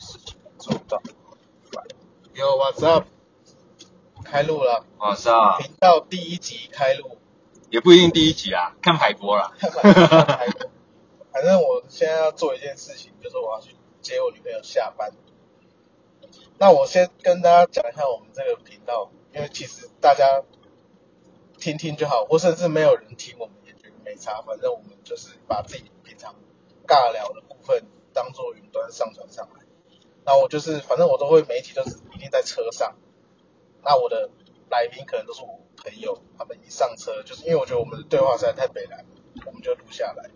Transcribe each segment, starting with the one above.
事情做到。Yo what's up？开录了，我是啊，频道第一集开录，也不一定第一集啊，看排播啦。看反正开录。反正我现在要做一件事情，就是我要去接我女朋友下班。那我先跟大家讲一下我们这个频道，因为其实大家听听就好，或甚至没有人听，我们也觉得没差。反正我们就是把自己平常尬聊的部分当做云端上传上来。那我就是，反正我都会每一集都是一定在车上。那我的来宾可能都是我朋友，他们一上车，就是因为我觉得我们的对话实在太北来了，我们就录下来，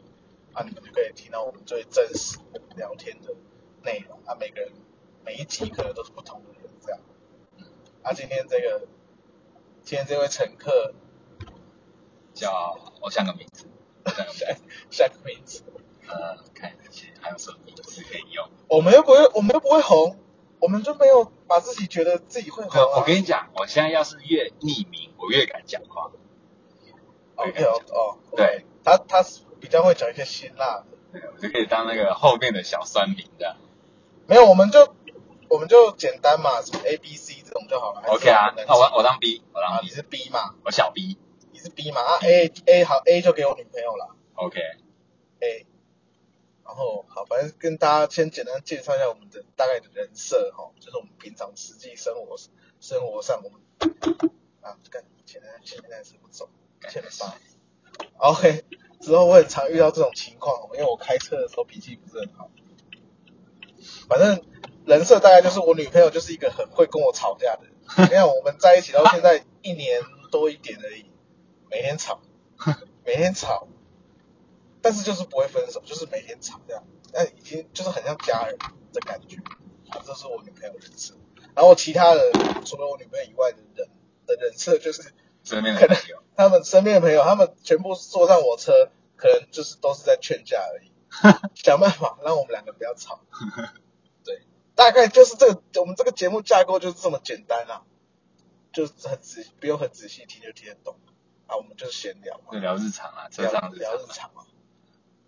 啊，你们就可以听到我们最真实聊天的内容。啊，每个人每一集可能都是不同的人这样。啊，今天这个，今天这位乘客叫我想个名字，想个名字，呃，看一下还有什么名字可以用。我们又不会，我们又不会红，我们就没有把自己觉得自己会红、啊。我跟你讲，我现在要是越匿名，我越敢讲话。OK 哦哦，对，他他是比较会讲一些辛辣的。对，我就可以当那个后面的小酸民的。没有，我们就我们就简单嘛，什么 A、B、C 这种就好了。OK 啊，那我我当 B，我啊，当你是 B 嘛，我小 B。你是 B 嘛啊 A A 好 A 就给我女朋友了 OK，A，然后好，反正跟大家先简单介绍一下我们的大概的人设哈，就是我们平常实际生活生活上我们啊，干现在现在是不走，欠了八。OK，之后我很常遇到这种情况，因为我开车的时候脾气不是很好。反正人设大概就是我女朋友就是一个很会跟我吵架的人。你看我们在一起到现在一年多一点而已，每天吵，每天吵，但是就是不会分手，就是每天吵这样，那已经就是很像家人的感觉。啊，这是我女朋友人设。然后其他的除了我女朋友以外的人的人设就是身边的朋友。他们身边的朋友，他们全部坐上我车，可能就是都是在劝架而已，想办法让我们两个不要吵。对，大概就是这个我们这个节目架构就是这么简单啊，就是很仔不用很仔细听就听得懂啊，我们就是闲聊嘛就，聊日常啊，车聊上聊日常。常啊。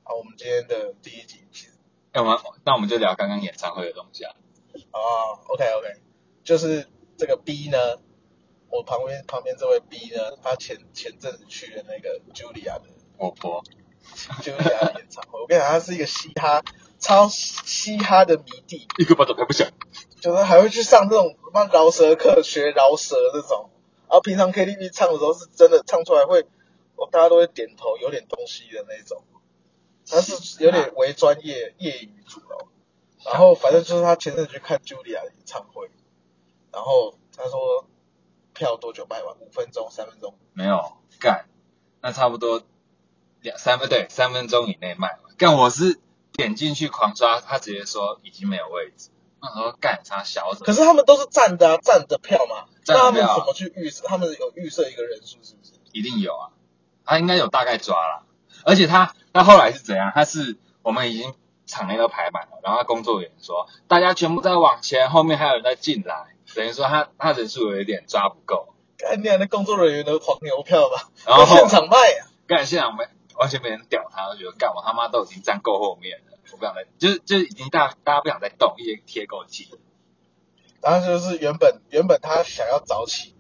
啊，我们今天的第一集其实哎，我们那我们就聊刚刚演唱会的东西啊。哦，OK OK，就是这个 B 呢，我旁边旁边这位 B 呢，他前前阵子去了那个 Julia 的我婆，Julia 的演唱会，我跟你讲，他是一个嘻哈超嘻哈的迷弟，一个巴掌拍不响。就是还会去上这种什么饶舌课学饶舌这种，然后平常 KTV 唱的时候是真的唱出来会，我大家都会点头，有点东西的那种，他是有点为专业业余组哦。然后反正就是他前阵子去看 Julia 的演唱会，然后他说票多久卖完？五分钟、三分钟？没有干，那差不多两三分对三分钟以内卖完。干我是点进去狂刷，他直接说已经没有位置。我说干啥小怎么？可是他们都是站的啊，站的票嘛，那他们怎么去预设？他们有预设一个人数是不是？一定有啊，他应该有大概抓了。而且他他后来是怎样？他是我们已经场内都排满了，然后他工作人员说大家全部在往前，后面还有人在进来，等于说他他人数有一点抓不够。干你那工作人员的黄牛票吧，然后现场卖啊。干现场没完全没人屌他，就觉得干我他妈都已经站够后面了，我不想再就是就是已经大大家不想再动，已经贴够气。然后就是原本原本他想要早起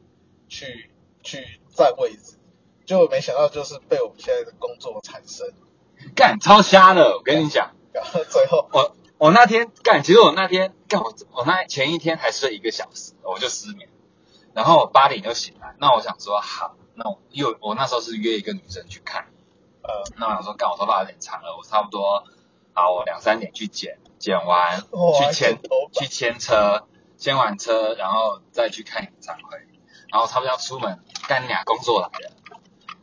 去去占位置，结果没想到就是被我们现在的工作产生，干超瞎的，我跟你讲，然后最后我我那天干，其实我那天干我我那前一天还睡一个小时，我就失眠，然后我八点就醒来，那我想说好，那我因为我那时候是约一个女生去看，呃那我想说干我头发有点长了，我差不多好我两三点去剪，剪完哇去牵去牵车，牵完车然后再去看演唱会，然后差不多要出门，干俩工作来了，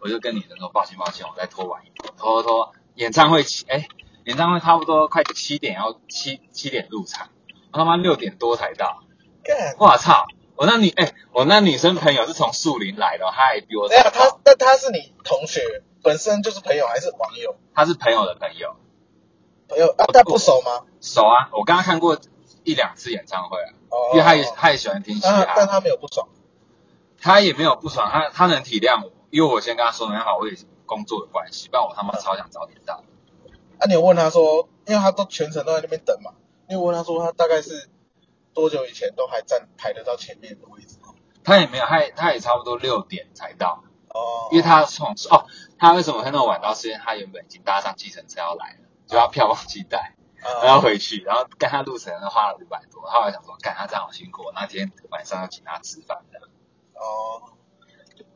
我就跟女生说抱歉抱歉，我再拖晚一点，拖拖拖，演唱会起哎。演唱会差不多快七点要七七点入场，我他妈六点多才到，我操！我那女哎、我那女生朋友是从树林来的，她还比我等一下早到他那她是你同学，本身就是朋友还是网友？她是朋友的朋友，朋友啊，但不熟吗？熟啊，我跟她看过一两次演唱会啊，哦，因为她也她也喜欢听嘻哈，但但他没有不爽。她也没有不爽，她她能体谅我，因为我先跟他说没办法，我也是工作的关系，不然我他妈超想早点到。啊，你有问他说，因为他都全程都在那边等嘛，你有问他说他大概是多久以前都还站排得到前面的位置。他也没有，他也他也差不多六点才到，哦，因为他从哦，他为什么会那么晚到？是因为他原本已经搭上计程车要来了，就他票忘记带，呃然后回去，然后干他路程花了五百多，后来想说，干他这样好辛苦，那天晚上要请他吃饭的。哦，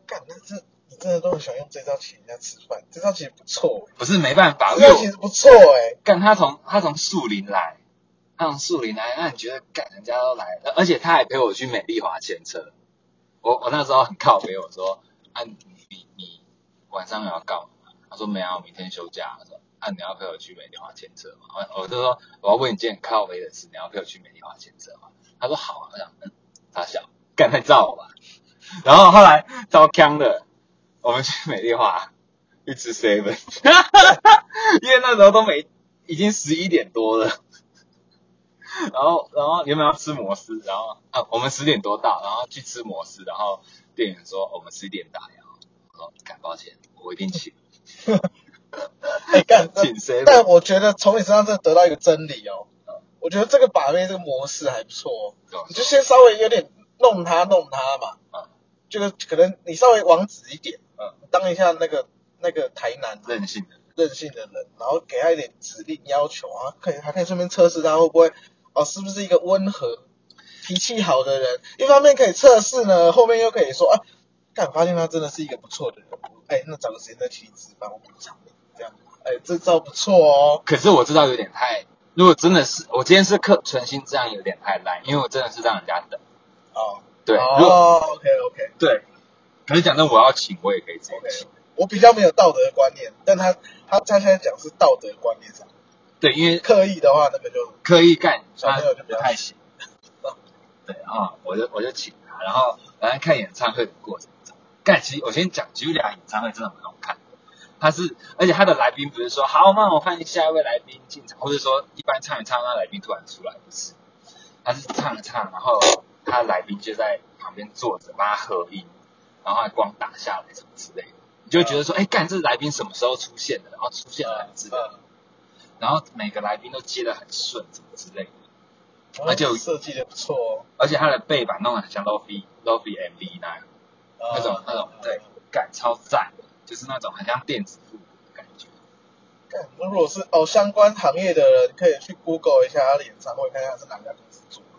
干，那这你真的都很喜欢用这招请人家吃饭，这招其实不错，不是没办法，因这招其实不错哎。干他从他从树林来，他从树林来，那你觉得干人家都来了，而且他还陪我去美丽华牵车。我我那时候很靠北，我说啊你你你晚上要干嘛？他说没有，我明天休假。他说啊你要陪我去美丽华牵车吗？我我就说我要问你件很靠北的事，你要陪我去美丽华牵车吗？他说好啊，我想嗯他小干太照我吧。然后后来遭呛的，我们去美丽华去吃 seven，因为那时候都没已经十一点多了。然后，然后原本要吃摩斯，然后啊，我们十点多到，然后去吃摩斯，然后店员说我们十点打烊，我说敢抱歉，我一定请，哎干，请 seven，但我觉得从你身上真的得到一个真理哦。我觉得这个把妹这个模式还不错哦，你就先稍微有点弄他弄他嘛，嗯。就是可能你稍微往直一点，嗯，当一下那个那个台南任性的，任性的人，然后给他一点指令要求啊，可以还可以顺便测试他会不会哦是不是一个温和、脾气好的人。一方面可以测试呢，后面又可以说啊，干发现他真的是一个不错的人，哎，那找个时间再请你吃饭，我补偿你，这样，哎，这招不错哦。可是我知道有点太，如果真的是我今天是客存心这样有点太烂，因为我真的是让人家等，哦，对，如果哦，OK OK 对，可是讲真我要请我也可以直接 OK，请，我比较没有道德观念，但他他他现在讲是道德观念上，对，因为刻意的话那个就刻意干，小朋友就不太行。对啊、我就我就请他，然后反正看演唱会的过程中，干其实我先讲 Julia 演唱会真的蛮好看。的，他是而且他的来宾不是说好，那我欢迎下一位来宾进场，或者说一般唱一唱，那来宾突然出来，不是，他是唱一唱，然后他的来宾就在旁边坐着帮他合音，然后还光打下来什么之类的，你就会觉得说，哎，干这来宾什么时候出现的？然后出现了很自然，嗯，然后每个来宾都接的很顺，什么之类的。而而且我设计的不错哦，而且它的背板弄得很像 Lofi Lofi MV 那样，那种那种对，感超赞的，就是那种很像电子复古的感觉。干，那如果是哦相关行业的人，可以去 Google 一下他的演唱会，看看他是哪家公司做的，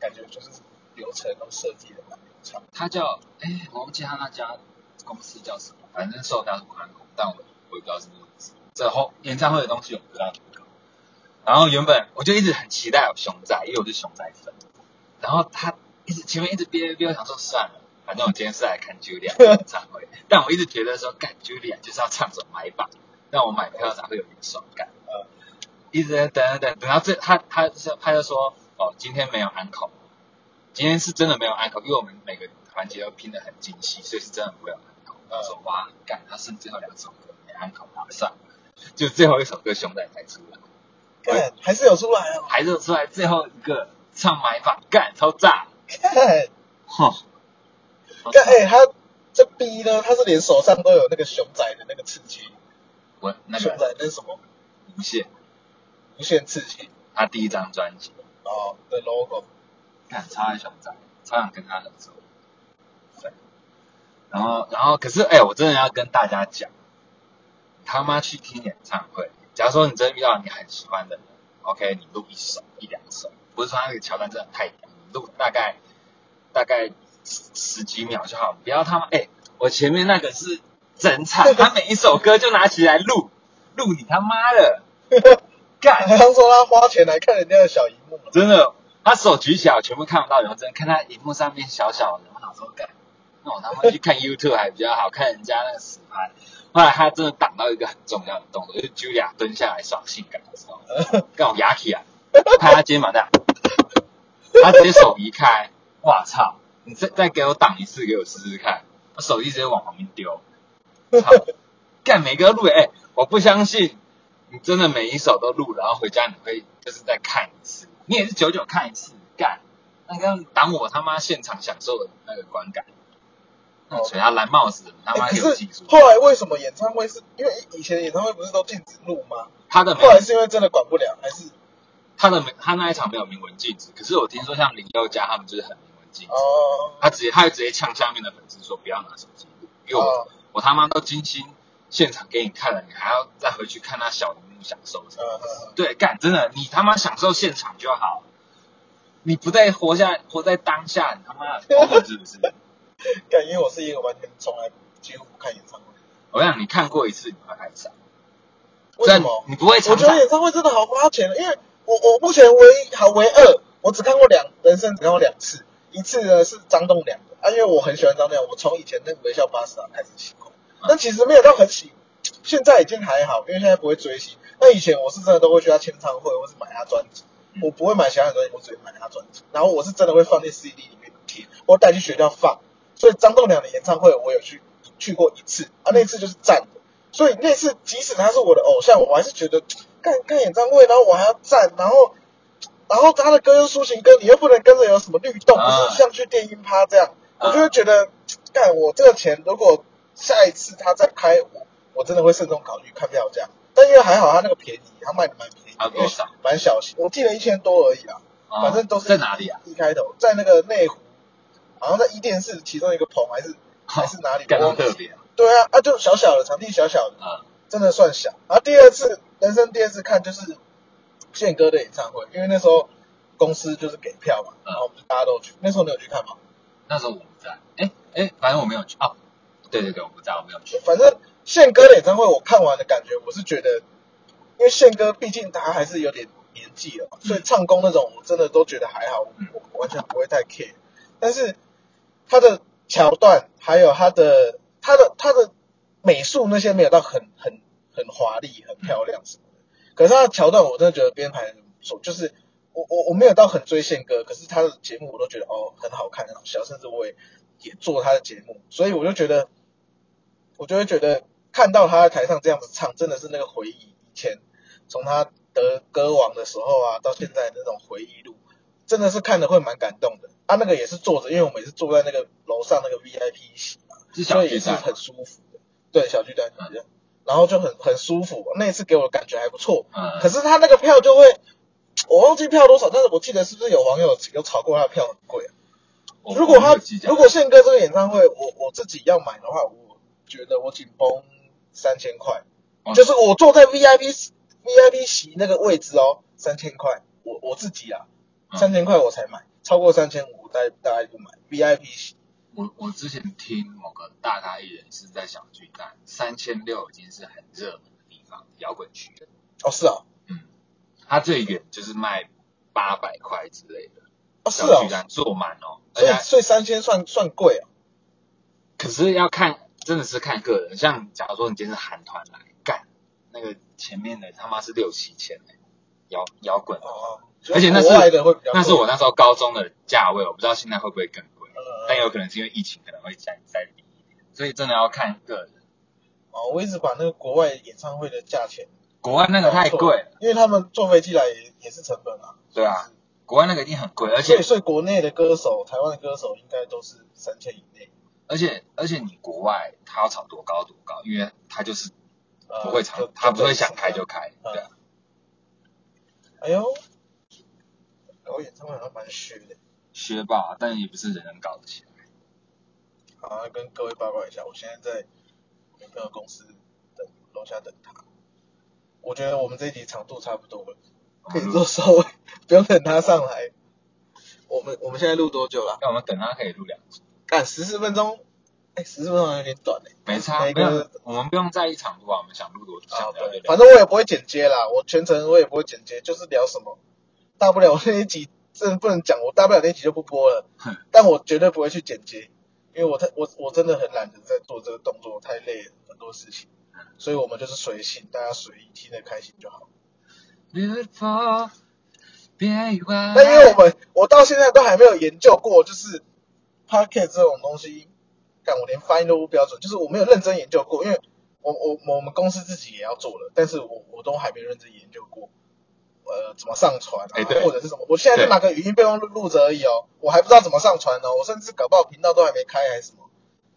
感觉就是流程都设计的蛮流畅。它叫哎，我忘记他那家公司叫什么，反正售价是不含口，但我我也不知道是公司这后演唱会的东西我不知道怎么搞。然后原本我就一直很期待有熊仔，因为我是熊仔粉。然后他一直前面一直憋憋憋，我想说算了，反正我今天是来看 Julia 的演唱会。但我一直觉得说，干 Julia 就是要唱首买榜，让我买票才会有点爽感。呃，一直在等等等，等到最他他是他就说哦，今天没有安口，今天是真的没有安口，因为我们每个环节都拼得很精细，所以是真的不会有安口。我说哇，干他剩最后两首歌没安口，拿上，就最后一首歌熊仔才出来。干还是有出来哦，还是出来最后一个唱买法，干超炸，干哼，干哎，他这逼呢，他是连手上都有那个熊仔的那个刺青，我那熊仔那是什么？无限，无限刺青他第一张专辑，哦的 logo，干超爱熊仔，超想跟他合作，对，然后然后可是哎、我真的要跟大家讲，他妈去听演唱会，假如说你真的遇到你很喜欢的人，OK，你录一首一两首，不是说他那个桥段真的太屌，你录大概大概十十几秒就好，不要他妈哎、我前面那个是整场，他每一首歌就拿起来录，录你他妈的，干，好像说他花钱来看人家的小荧幕，真的，他手举起来我全部看不到，然后真的看他荧幕上面小小的，我想说干，那我他妈去看 YouTube 还比较好看人家那个实拍。后来他真的挡到一个很重要的动作，就是 Julia 蹲下来耍性感的时候，干我牙起啊，拍他肩膀这样，他直接手移开，哇操！你再再给我挡一次，给我试试看，我手机直接往旁边丢，操！干每个录哎、我不相信你真的每一首都录，然后回家你会就是再看一次，你也是久久看一次，干，那个挡我他妈现场享受的那个观感。那谁他蓝帽子，他妈有技术。后来为什么演唱会是因为以前演唱会不是都禁止录吗？他的后来是因为真的管不了，还是他的他那一场没有明文禁止，可是我听说像林宥嘉他们就是很明文禁止，哦，他直接他就直接呛下面的粉丝说不要拿手机录，因为我、哦我他妈都精心现场给你看了，你还要再回去看他小荧幕享受什么？嗯嗯对，干真的，你他妈享受现场就好，你不在活下活在当下，你他妈 的是不是？干，因为我是一个完全从来几乎不看演唱会。我想你看过一次你会爱上，为什么？你不会我觉得演唱会真的好花钱，因为我我目前唯一好唯二，我只看过两人生只看过两次，一次呢是张栋梁的啊，因为我很喜欢张栋梁，我从以前那个微笑巴士啊开始喜欢，但其实没有到很喜，现在已经还好，因为现在不会追星。那以前我是真的都会去他签唱会，或是买他专辑，我不会买其他的东西，我只会买他专辑，然后我是真的会放进 CD 里面听，我带去学校放。所以张栋梁的演唱会我有去去过一次啊，那次就是站的。所以那次即使他是我的偶像，我还是觉得看看演唱会，然后我还要站，然后然后他的歌又抒情歌，你又不能跟着有什么律动，不啊是像去电音趴这样，啊我就会觉得，干我这个钱如果下一次他再开，我我真的会慎重考虑看票价。但因为还好他那个便宜，他卖的蛮便宜的，啊多少蛮小型，我记得一千多而已啊，哦反正都是在哪里啊？一开头，在那个内湖，好像在一电视其中一个棚还是还是哪里，干我忘记到特别啊，对啊，啊就小小的场地小小的，嗯真的算小。然后第二次人生第二次看就是宪哥的演唱会，因为那时候公司就是给票嘛，然后我们就大家都去。那时候你有去看吗？那时候我不在，哎哎，反正我没有去啊，对对对，我不知道，我没有去，反正宪哥的演唱会我看完的感觉，我是觉得，因为宪哥毕竟他还是有点年纪了嘛，所以唱功那种我真的都觉得还好，我我完全不会太 care。但是他的桥段还有他的他的他的美术那些没有到很很很华丽、很漂亮什么的，可是他的桥段我真的觉得编排很不错，就是我我我没有到很追宪哥，可是他的节目我都觉得哦很好看很好笑，甚至我也也做他的节目，所以我就觉得我就会觉得看到他在台上这样子唱，真的是那个回忆以前从他得歌王的时候啊，到现在的那种回忆录，真的是看的会蛮感动的。啊，那个也是坐着，因为我们也是坐在那个楼上那个 VIP 席嘛，所以也是很舒服的。对，小巨蛋一样，然后就很很舒服。那一次给我的感觉还不错，嗯，可是他那个票就会，我忘记票多少，但是我记得是不是有网友有炒过他的票很贵啊？如果他如果宪哥这个演唱会，我我自己要买的话，我觉得我紧绷三千块，哦。就是我坐在 VIP VIP 席那个位置哦，三千块，我我自己啊，嗯。三千块我才买，超过三千五大大概不买。VIP 席。我我之前听某个大咖艺人是在小巨蛋，三千六已经是很热门的地方，摇滚区。哦，是啊，嗯，他最远就是卖八百块之类的，哦是啊。小巨，蛋坐满哦，所以所以三千算算贵啊。可是要看真的是看个人，像假如说你今天是韩团来干，那个前面的他妈是六七千哎，摇摇滚，哦，而且那是那是我那时候高中的价位，我不知道现在会不会更贵，嗯但有可能是因为疫情可能会再再低一点，所以真的要看个人。哦，我一直把那个国外演唱会的价钱国外那个太贵了，因为他们坐飞机来也也是成本啊。对啊，国外那个一定很贵，而且所以所以国内的歌手，台湾的歌手应该都是三千以内。而且而且你国外他要炒多高多高，因为他就是呃不会炒，就他不会想开就。开，嗯对啊，哎呦，搞演唱会好像蛮虚的。学霸，但也不是人人搞得起来。好，跟各位报告一下，我现在在女朋友公司等楼下等他。我觉得我们这一集长度差不多了，可以做收尾，不用等他上来。我们我们现在录多久了？那我们等他可以录两集，干十四分钟，哎，十四分钟有点短哎。没差，每没有个，我们不用在意长度啊，我们想录多啊想聊就对，聊。反正我也不会剪接啦，我全程我也不会剪接，就是聊什么，大不了我那一集真的不能讲，我大不了那一集就不播了，但我绝对不会去剪接，因为我太我我真的很懒得在做这个动作，太累了很多事情，所以我们就是随性，大家随意听得开心就好。Beautiful，别意外。那因为我们我到现在都还没有研究过，就是 podcast 这种东西，但我连发音都不标准，就是我没有认真研究过，因为我我我们公司自己也要做了，但是我我都还没认真研究过，呃，怎么上传啊，或者是什么，我现在就拿个语音备忘录录着而已哦，我还不知道怎么上传哦，我甚至搞不好频道都还没开还是什么，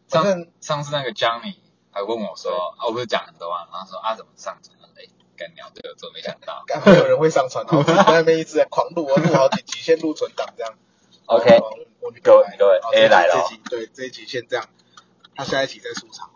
反正上上次那个 Johnny 还问我说，啊，我不是讲很多啊，然后说啊怎么上传？哎，干鸟这个做没想到。刚没有人会上传，然后自己在那边一直在狂录，我录好几集，先录存档这样。OK，各位各位好 A 来了。哦这集对这一集先这样，他下一集再出场。